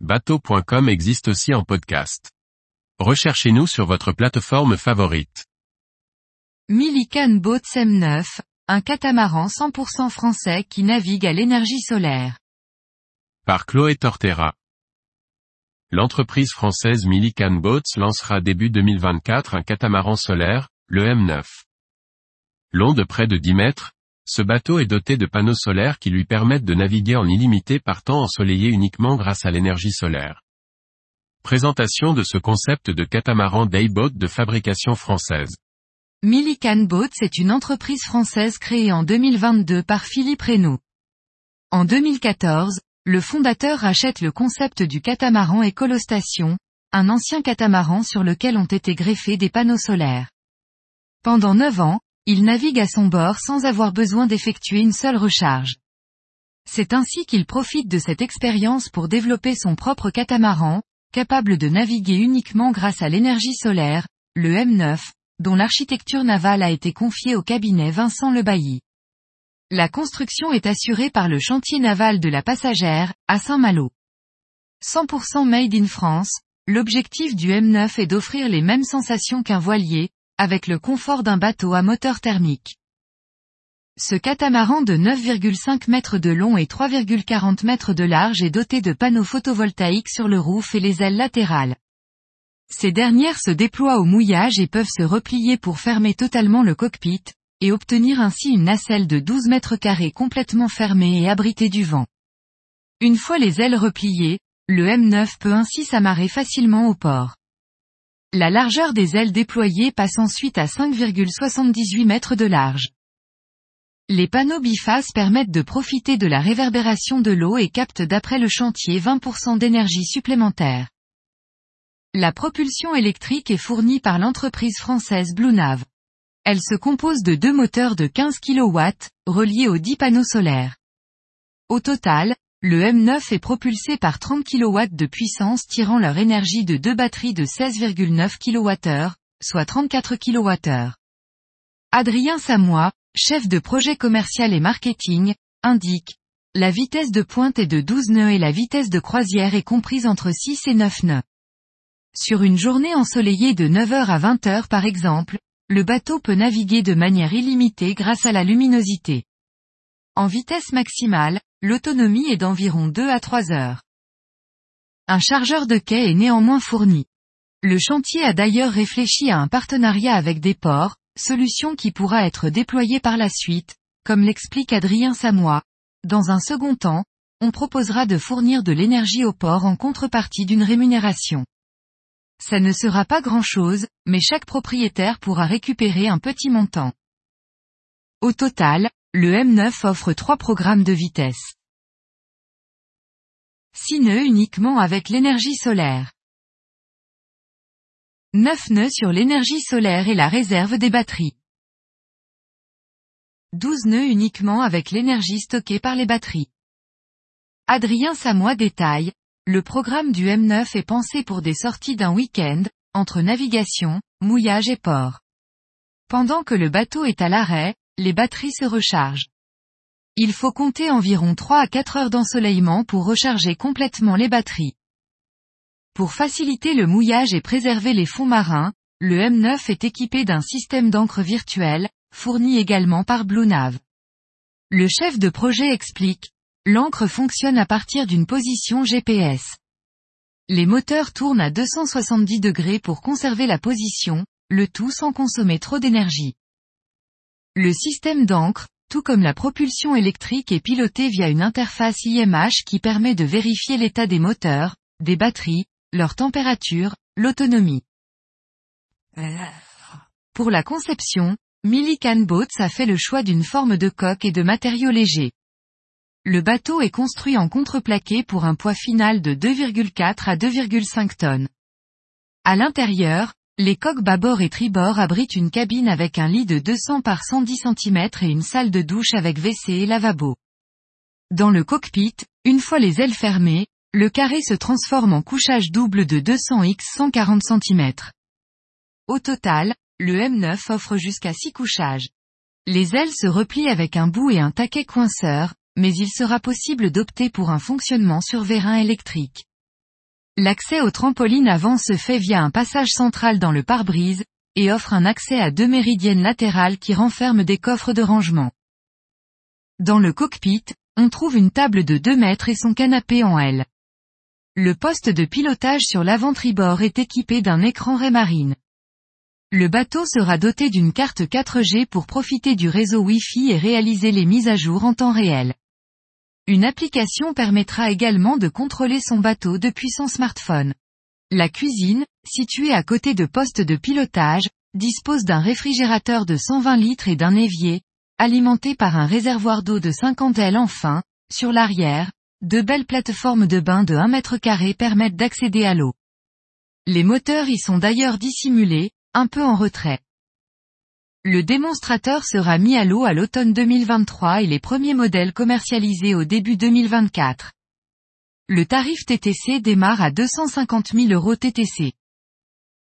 bateau.com existe aussi en podcast. Recherchez-nous sur votre plateforme favorite. Millican Boats M9, un catamaran 100% français qui navigue à l'énergie solaire. Par Chloé Tortera. L'entreprise française Millican Boats lancera début 2024 un catamaran solaire, le M9. Long de près de 10 mètres, ce bateau est doté de panneaux solaires qui lui permettent de naviguer en illimité par temps ensoleillé uniquement grâce à l'énergie solaire. Présentation de ce concept de catamaran dayboat de fabrication française. Millican Boats est une entreprise française créée en 2022 par Philippe Reynaud. En 2014, le fondateur rachète le concept du catamaran Écolostation, un ancien catamaran sur lequel ont été greffés des panneaux solaires. Pendant 9 ans, il navigue à son bord sans avoir besoin d'effectuer une seule recharge. C'est ainsi qu'il profite de cette expérience pour développer son propre catamaran, capable de naviguer uniquement grâce à l'énergie solaire, le M9, dont l'architecture navale a été confiée au cabinet Vincent Lebailly. La construction est assurée par le chantier naval de la passagère, à Saint-Malo. 100% made in France, l'objectif du M9 est d'offrir les mêmes sensations qu'un voilier, avec le confort d'un bateau à moteur thermique. Ce catamaran de 9,5 mètres de long et 3,40 mètres de large est doté de panneaux photovoltaïques sur le roof et les ailes latérales. Ces dernières se déploient au mouillage et peuvent se replier pour fermer totalement le cockpit, et obtenir ainsi une nacelle de 12 mètres carrés complètement fermée et abritée du vent. Une fois les ailes repliées, le M9 peut ainsi s'amarrer facilement au port. La largeur des ailes déployées passe ensuite à 5,78 mètres de large. Les panneaux bifaces permettent de profiter de la réverbération de l'eau et captent d'après le chantier 20% d'énergie supplémentaire. La propulsion électrique est fournie par l'entreprise française Bluenav. Elle se compose de deux moteurs de 15 kW, reliés aux 10 panneaux solaires. Au total, le M9 est propulsé par 30 kW de puissance tirant leur énergie de deux batteries de 16,9 kWh, soit 34 kWh. Adrien Samois, chef de projet commercial et marketing, indique, la vitesse de pointe est de 12 nœuds et la vitesse de croisière est comprise entre 6 et 9 nœuds. Sur une journée ensoleillée de 9h à 20h par exemple, le bateau peut naviguer de manière illimitée grâce à la luminosité. En vitesse maximale, l'autonomie est d'environ 2 à 3 heures. Un chargeur de quai est néanmoins fourni. Le chantier a d'ailleurs réfléchi à un partenariat avec des ports, solution qui pourra être déployée par la suite, comme l'explique Adrien Samois. Dans un second temps, on proposera de fournir de l'énergie au port en contrepartie d'une rémunération. Ça ne sera pas grand-chose, mais chaque propriétaire pourra récupérer un petit montant. Au total, le M9 offre trois programmes de vitesse. 6 nœuds uniquement avec l'énergie solaire. 9 nœuds sur l'énergie solaire et la réserve des batteries. 12 nœuds uniquement avec l'énergie stockée par les batteries. Adrien Samois détaille, le programme du M9 est pensé pour des sorties d'un week-end, entre navigation, mouillage et port. Pendant que le bateau est à l'arrêt, les batteries se rechargent. Il faut compter environ 3 à 4 heures d'ensoleillement pour recharger complètement les batteries. Pour faciliter le mouillage et préserver les fonds marins, le M9 est équipé d'un système d'encre virtuel, fourni également par Bluenav. Le chef de projet explique, l'encre fonctionne à partir d'une position GPS. Les moteurs tournent à 270 degrés pour conserver la position, le tout sans consommer trop d'énergie. Le système d'encre, tout comme la propulsion électrique est piloté via une interface IMH qui permet de vérifier l'état des moteurs, des batteries, leur température, l'autonomie. Pour la conception, Millican Boats a fait le choix d'une forme de coque et de matériaux légers. Le bateau est construit en contreplaqué pour un poids final de 2,4 à 2,5 tonnes. À l'intérieur, les coques bâbord et tribord abritent une cabine avec un lit de 200 par 110 cm et une salle de douche avec WC et lavabo. Dans le cockpit, une fois les ailes fermées, le carré se transforme en couchage double de 200 x 140 cm. Au total, le M9 offre jusqu'à 6 couchages. Les ailes se replient avec un bout et un taquet coinceur, mais il sera possible d'opter pour un fonctionnement sur vérin électrique. L'accès au trampoline avant se fait via un passage central dans le pare-brise, et offre un accès à deux méridiennes latérales qui renferment des coffres de rangement. Dans le cockpit, on trouve une table de 2 mètres et son canapé en L. Le poste de pilotage sur l'avant-tribord est équipé d'un écran Raymarine. Le bateau sera doté d'une carte 4G pour profiter du réseau Wi-Fi et réaliser les mises à jour en temps réel. Une application permettra également de contrôler son bateau depuis son smartphone. La cuisine, située à côté de postes de pilotage, dispose d'un réfrigérateur de 120 litres et d'un évier, alimenté par un réservoir d'eau de 50 L enfin, sur l'arrière, deux belles plateformes de bain de 1 mètre carré permettent d'accéder à l'eau. Les moteurs y sont d'ailleurs dissimulés, un peu en retrait. Le démonstrateur sera mis à l'eau à l'automne 2023 et les premiers modèles commercialisés au début 2024. Le tarif TTC démarre à 250 000 euros TTC.